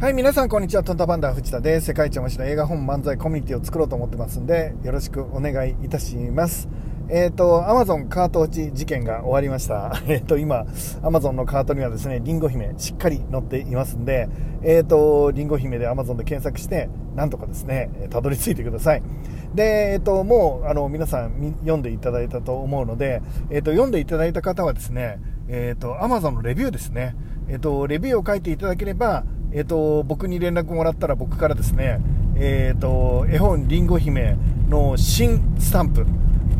はい、皆さんこんにちは。トンタパンダ藤田です。世界一面白い映画本漫才コミュニティを作ろうと思ってますんで、よろしくお願いいたします。えっ、ー、と、アマゾンカート落ち事件が終わりました。えっ、ー、と、今、アマゾンのカートにはですね、リンゴ姫しっかり載っていますんで、えっ、ー、と、リンゴ姫でアマゾンで検索して、なんとかですね、たどり着いてください。で、えっ、と、もう、あの、皆さん読んでいただいたと思うので、えっ、と、読んでいただいた方はですね、えっ、と、アマゾンのレビューですね。えっ、と、レビューを書いていただければ、えーと、僕に連絡もらったら僕からですね、えーと、絵本りんご姫の新スタンプ、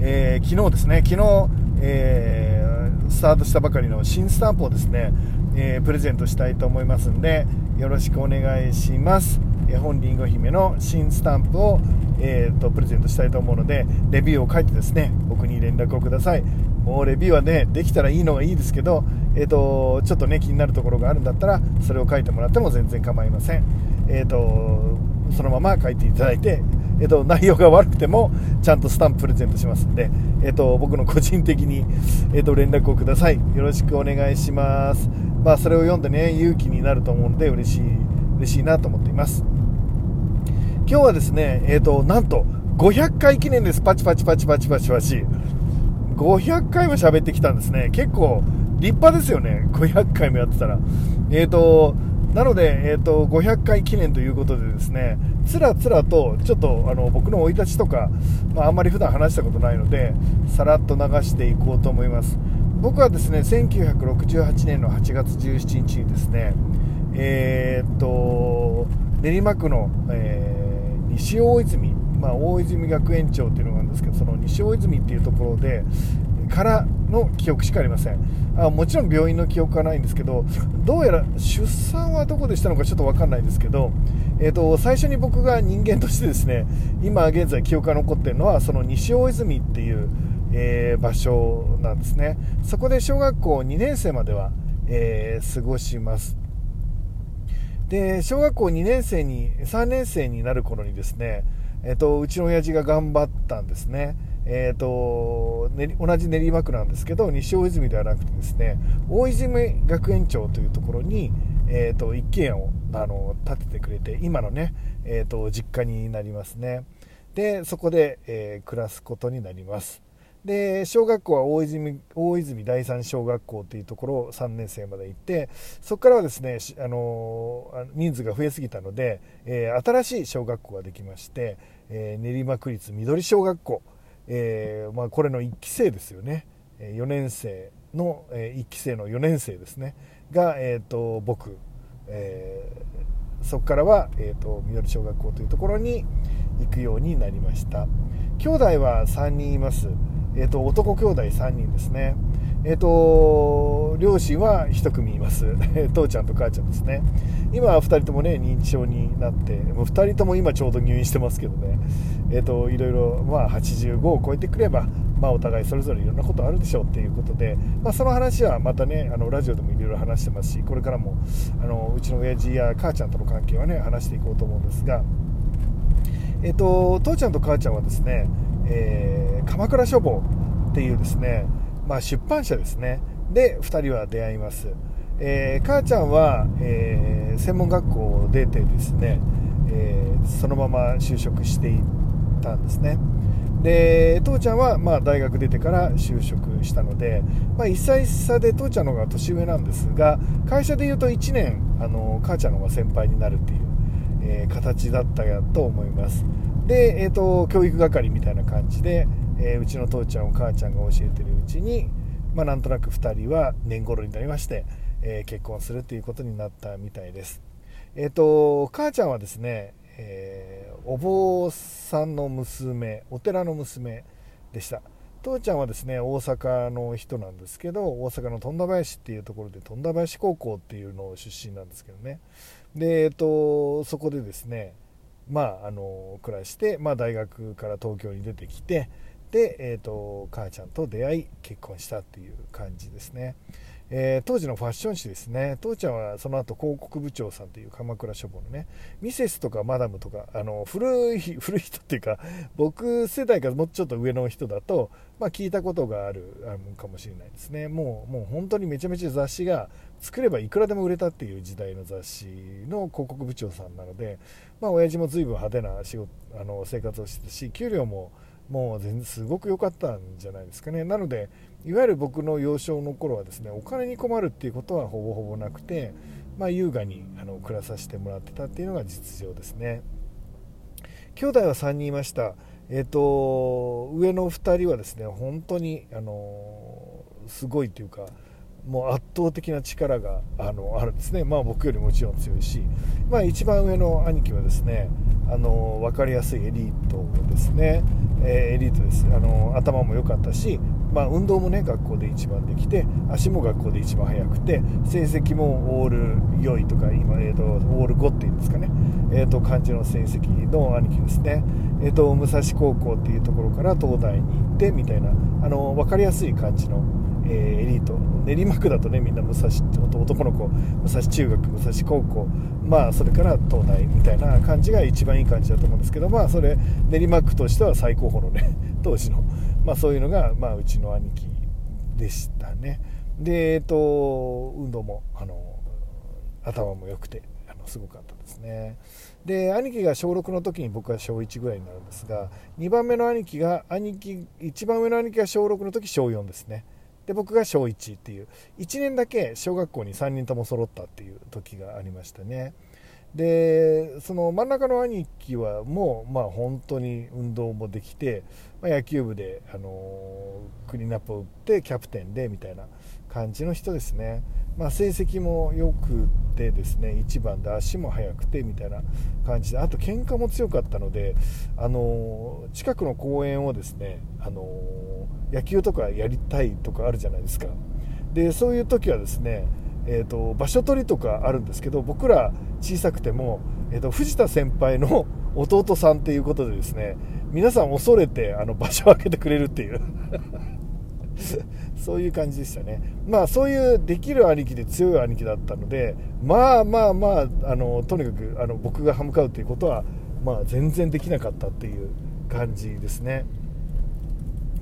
えー、昨日ですね昨日、えー、スタートしたばかりの新スタンプをですね、えー、プレゼントしたいと思いますんでよろしくお願いします。絵本りんご姫の新スタンプを、えーと、プレゼントしたいと思うのでレビューを書いてですね僕に連絡をください。もうレビューはねできたらいいのがいいですけどえーと、ちょっとね気になるところがあるんだったらそれを書いてもらっても全然構いません、えーと、そのまま書いていただいて、えーと、内容が悪くてもちゃんとスタンププレゼントしますんで、えー、と僕の個人的に、えー、と連絡をください。よろしくお願いします。まあそれを読んでね勇気になると思うので嬉しい嬉しいなと思っています。今日はですねえっ、ー、となんと500回記念ですパチパチパチパチパチパチ500回も喋ってきたんですね結構立派ですよね、500回もやってたら。えーと、なので、えーと、500回記念ということでですね、つらつらと、ちょっとあの僕の生い立ちとか、まあ、あんまり普段話したことないので、さらっと流していこうと思います。僕はですね、1968年の8月17日にですね、えーと、練馬区の、えー、西大泉、まあ、大泉学園長っていうのがあるんですけど、その西大泉っていうところで、からの記憶しかありません。あもちろん病院の記憶はないんですけどどうやら出産はどこでしたのかちょっと分かんないですけど、えーと、最初に僕が人間としてですね今現在記憶が残っているのはその西大泉っていう、えー、場所なんですね。そこで小学校2年生までは、えー、過ごします。で小学校2年生に3年生になる頃にですね、えーとうちの親父が頑張ったんですね。えーと、ね、同じ練馬区なんですけど西大泉ではなくてですね大泉学園町というところに、えーと、一軒家をあの建ててくれて今のね、えーと、実家になりますね。でそこで、えー、暮らすことになります。で小学校は大泉大泉第三小学校というところを3年生まで行ってそこからはですねあの人数が増えすぎたので、えー、新しい小学校ができまして、えー、練馬区立緑小学校えー、まあ、これの1期生ですよね。4年生の、1期生の4年生ですね。が、えーと、僕、えー、そこからは、えーと、緑小学校というところに行くようになりました。兄弟は3人います、えーと、男兄弟3人ですね。えーと、両親は1組います。父ちゃんと母ちゃんですね。今は2人ともね認知症になってもう2人とも今ちょうど入院してますけどね。えーと、いろいろ、まあ、85を超えてくれば、まあ、お互いそれぞれいろんなことあるでしょうっていうことで、まあ、その話はまたねあのラジオでもいろいろ話してますしこれからもあのうちの親父や母ちゃんとの関係はね話していこうと思うんですが、えーと、父ちゃんと母ちゃんはですね、えー、鎌倉書房っていうですね、まあ、出版社ですね。で2人は出会います、えー、母ちゃんは、えー、専門学校を出てですね、えー、そのまま就職していったんですね。で父ちゃんはまあ大学出てから就職したので、まあ、1歳差で父ちゃんの方が年上なんですが会社でいうと1年あの母ちゃんの方が先輩になるっていう、えー、形だったと思います。で、えーと、教育係みたいな感じで、えー、うちの父ちゃんを母ちゃんが教えてるうちに、まあ、なんとなく2人は年頃になりまして、えー、結婚するということになったみたいです。えーと母ちゃんはですねえ、お坊さんの娘お寺の娘でした。父ちゃんはですね大阪の人なんですけど大阪の富田林っていうところで富田林高校っていうのを出身なんですけどね。で、えーと、そこでですねまああの暮らして、まあ、大学から東京に出てきてで、えーと母ちゃんと出会い結婚したっていう感じですね。えー、当時のファッション誌ですね。父ちゃんはその後広告部長さんという鎌倉書房のねミセスとかマダムとかあの古い 古い人っていうか僕世代からもうちょっと上の人だと、まあ、聞いたことがあるあかもしれないですね。もうもう本当にめちゃめちゃ雑誌が作ればいくらでも売れたっていう時代の雑誌の広告部長さんなので、まあ親父も随分派手な仕事あの生活をしてたし給料ももう全然すごく良かったんじゃないですかね。なのでいわゆる僕の幼少の頃はですねお金に困るっていうことはほぼほぼなくて、まあ、優雅にあの暮らさせてもらってたっていうのが実情ですね。兄弟は3人いました。えっ、ー、と上の2人はですね本当にあのすごいというかもう圧倒的な力があのあるんですね、まあ、僕よりもちろん強いし、まあ、一番上の兄貴はですねあの分かりやすいエリートですね、えー、エリートです。あの頭も良かったし、まあ、運動もね学校で一番できて足も学校で一番速くて成績もオール良いとか今、えーと、オール5っていうんですかね、えーと、感じの成績の兄貴ですね、えーと武蔵高校っていうところから東大に行ってみたいなあの分かりやすい感じのえー、エリート。練馬区だとねみんな武蔵って男の子武蔵中学武蔵高校。まあそれから東大みたいな感じが一番いい感じだと思うんですけどまあそれ練馬区としては最高峰のね 当時の。まあそういうのがまあうちの兄貴でしたね。でえっと運動もあの頭も良くてあのすごかったですね。で兄貴が小6の時に僕は小1ぐらいになるんですが2番目の兄貴が兄貴一番上の兄貴が小6の時小4ですね。で僕が小1っていう。1年だけ小学校に3人とも揃ったっていう時がありましたね。でその真ん中の兄貴はもうまあ本当に運動もできて、まあ、野球部で、あのクリーンアップを打ってキャプテンでみたいな感じの人ですね、まあ、成績も良くてですね1番で足も速くてみたいな感じであと喧嘩も強かったので、あの近くの公園をですね、あの野球とかやりたいとかあるじゃないですか。でそういう時はですねえーと、場所取りとかあるんですけど僕ら小さくても、えーと、藤田先輩の 弟さんっていうことでですね皆さん恐れてあの場所を開けてくれるっていう。そういう感じでしたね。まあそういうできる兄貴で強い兄貴だったのでまあまあまああのとにかくあの僕が歯向かうっていうことは、まあ、全然できなかったっていう感じですね。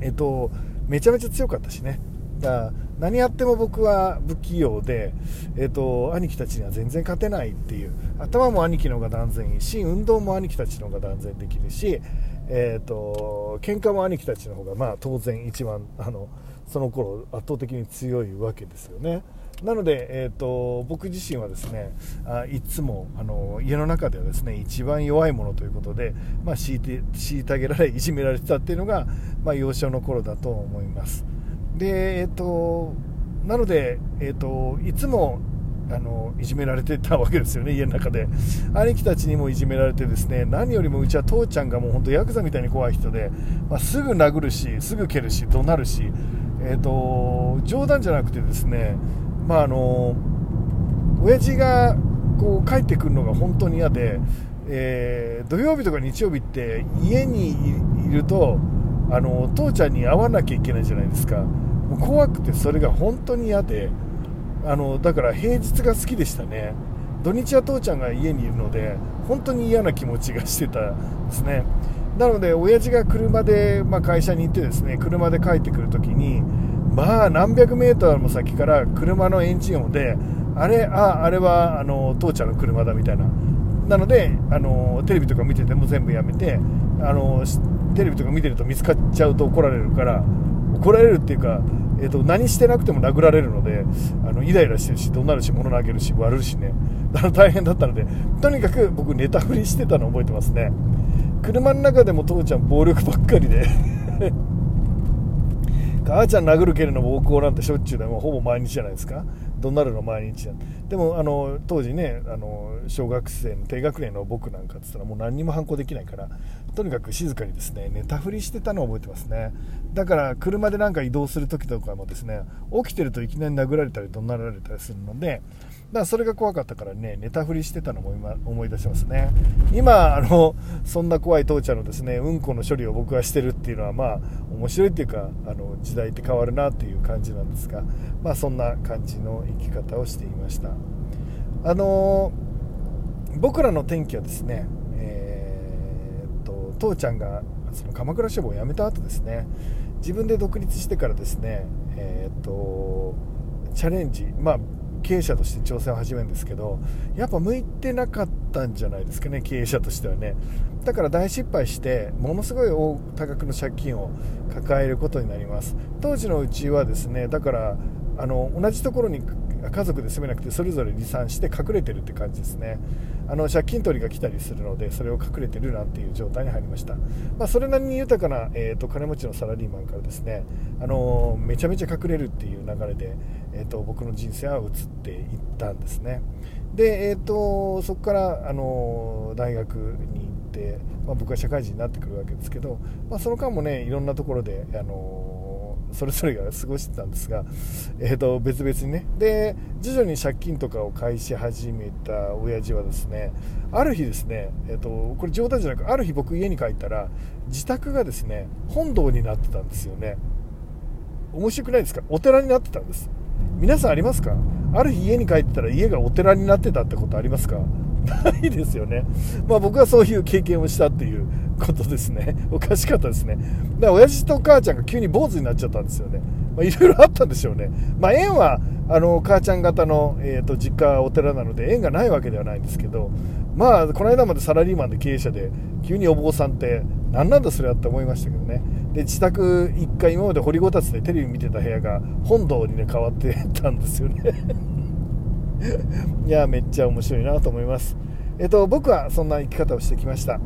えっ、とめちゃめちゃ強かったしね。だ何やっても僕は不器用で、えーと、兄貴たちには全然勝てないっていう。頭も兄貴の方が断然いいし運動も兄貴たちの方が断然できるし、えーと、喧嘩も兄貴たちの方が、まあ、当然一番あのその頃圧倒的に強いわけですよね。なので、えーと、僕自身はですねあいつもあの家の中ではですね一番弱いものということで、まあ、虐げられいじめられてたっていうのが、まあ、幼少の頃だと思います。でえっ、となので、えっと、いつもあのいじめられてたわけですよね、家の中で。兄貴たちにもいじめられて、ですね何よりもうちは父ちゃんがもう本当、ヤクザみたいに怖い人で、まあ、すぐ殴るし、すぐ蹴るし、怒鳴るし、えーと、冗談じゃなくて、ですね、まあ、あの親父がこう帰ってくるのが本当に嫌で、えー、土曜日とか日曜日って家にいるとあの父ちゃんに会わなきゃいけないじゃないですか。もう怖くてそれが本当に嫌であのだから平日が好きでしたね土日は父ちゃんが家にいるので本当に嫌な気持ちがしてたんですねなので親父が車で、まあ、会社に行ってですね車で帰ってくるときにまあ何百メートルも先から車のエンジン音であれああれはあの父ちゃんの車だみたいな。なのであのテレビとか見てても全部やめてあのテレビとか見てると見つかっちゃうと怒られるから怒られるっていうか、えーと、何してなくても殴られるのであのイライラしてるし怒鳴るし物投げるし割るしね。だから大変だったのでとにかく僕ネタ振りしてたの覚えてますね。車の中でも父ちゃん暴力ばっかりで。母ちゃん殴る蹴るの暴行なんてしょっちゅうでもほぼ毎日じゃないですか。怒鳴るの毎日でもあの当時ねあの小学生の低学年の僕なんかって言ったらもう何にも反抗できないからとにかく静かにですね寝たふりしてたのを覚えてますね。だから車でなんか移動する時とかもですね起きてるといきなり殴られたり怒鳴られたりするのでだからそれが怖かったからね寝たふりしてたのも今思い出しますね。今あのそんな怖い父ちゃんのですねうんこの処理を僕はしてるっていうのはまあ面白いっていうかあの時代って変わるなっていう感じなんですがまあそんな感じの生き方をしていました。あの僕らの天気はですね、えー、っと父ちゃんがその鎌倉書房を辞めた後ですね自分で独立してからですねえー、っとチャレンジまあ経営者として挑戦を始めるんですけどやっぱ向いてなかったんじゃないですかね経営者としてはね。だから大失敗してものすごい多額の借金を抱えることになります。当時のうちはですねだからあの同じところに家族で住めなくてそれぞれ離散して隠れてるって感じですね。あの借金取りが来たりするのでそれを隠れてるなんていう状態に入りました、まあ、それなりに豊かな、えーと、金持ちのサラリーマンからですねあのめちゃめちゃ隠れるっていう流れで、えーと、僕の人生は移っていったんですね。で、えーと、そこからあの大学に行って、まあ、僕は社会人になってくるわけですけど、まあ、その間もねいろんなところであのそれぞれが過ごしてたんですが、えー、と別々にね。で徐々に借金とかを返し始めた親父はですねある日ですね、えー、とこれ冗談じゃなくある日僕家に帰ったら自宅がですね本堂になってたんですよね。面白くないですか？お寺になってたんです。皆さんありますか？ある日家に帰ってたら家がお寺になってたってことありますか？ないですよね。まあ僕はそういう経験をしたっていうことですね。おかしかったですね。だから親父と母ちゃんが急に坊主になっちゃったんですよね。まあいろいろあったんでしょうね。まあ縁は、あの、母ちゃん方の、えっ、ー、と、実家お寺なので縁がないわけではないんですけど、まあ、この間までサラリーマンで経営者で、急にお坊さんって、何なんだそれはって思いましたけどね。で、自宅一回今まで掘りごたつでテレビ見てた部屋が本堂にね、変わってたんですよね。いや、めっちゃ面白いなと思います。えっと、僕はそんな生き方をしてきました。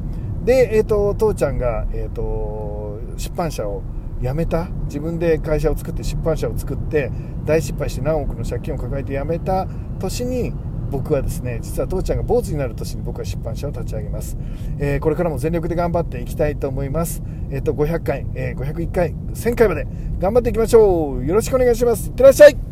で、えっと、父ちゃんが、えっと、出版社を辞めた、自分で会社を作って出版社を作って、大失敗して何億の借金を抱えて辞めた年に、僕はですね、実は父ちゃんが坊主になる年に僕は出版社を立ち上げます。えー、これからも全力で頑張っていきたいと思います。えっ、ー、と、500回、えー、501回、1000回まで頑張っていきましょう。よろしくお願いします。いってらっしゃい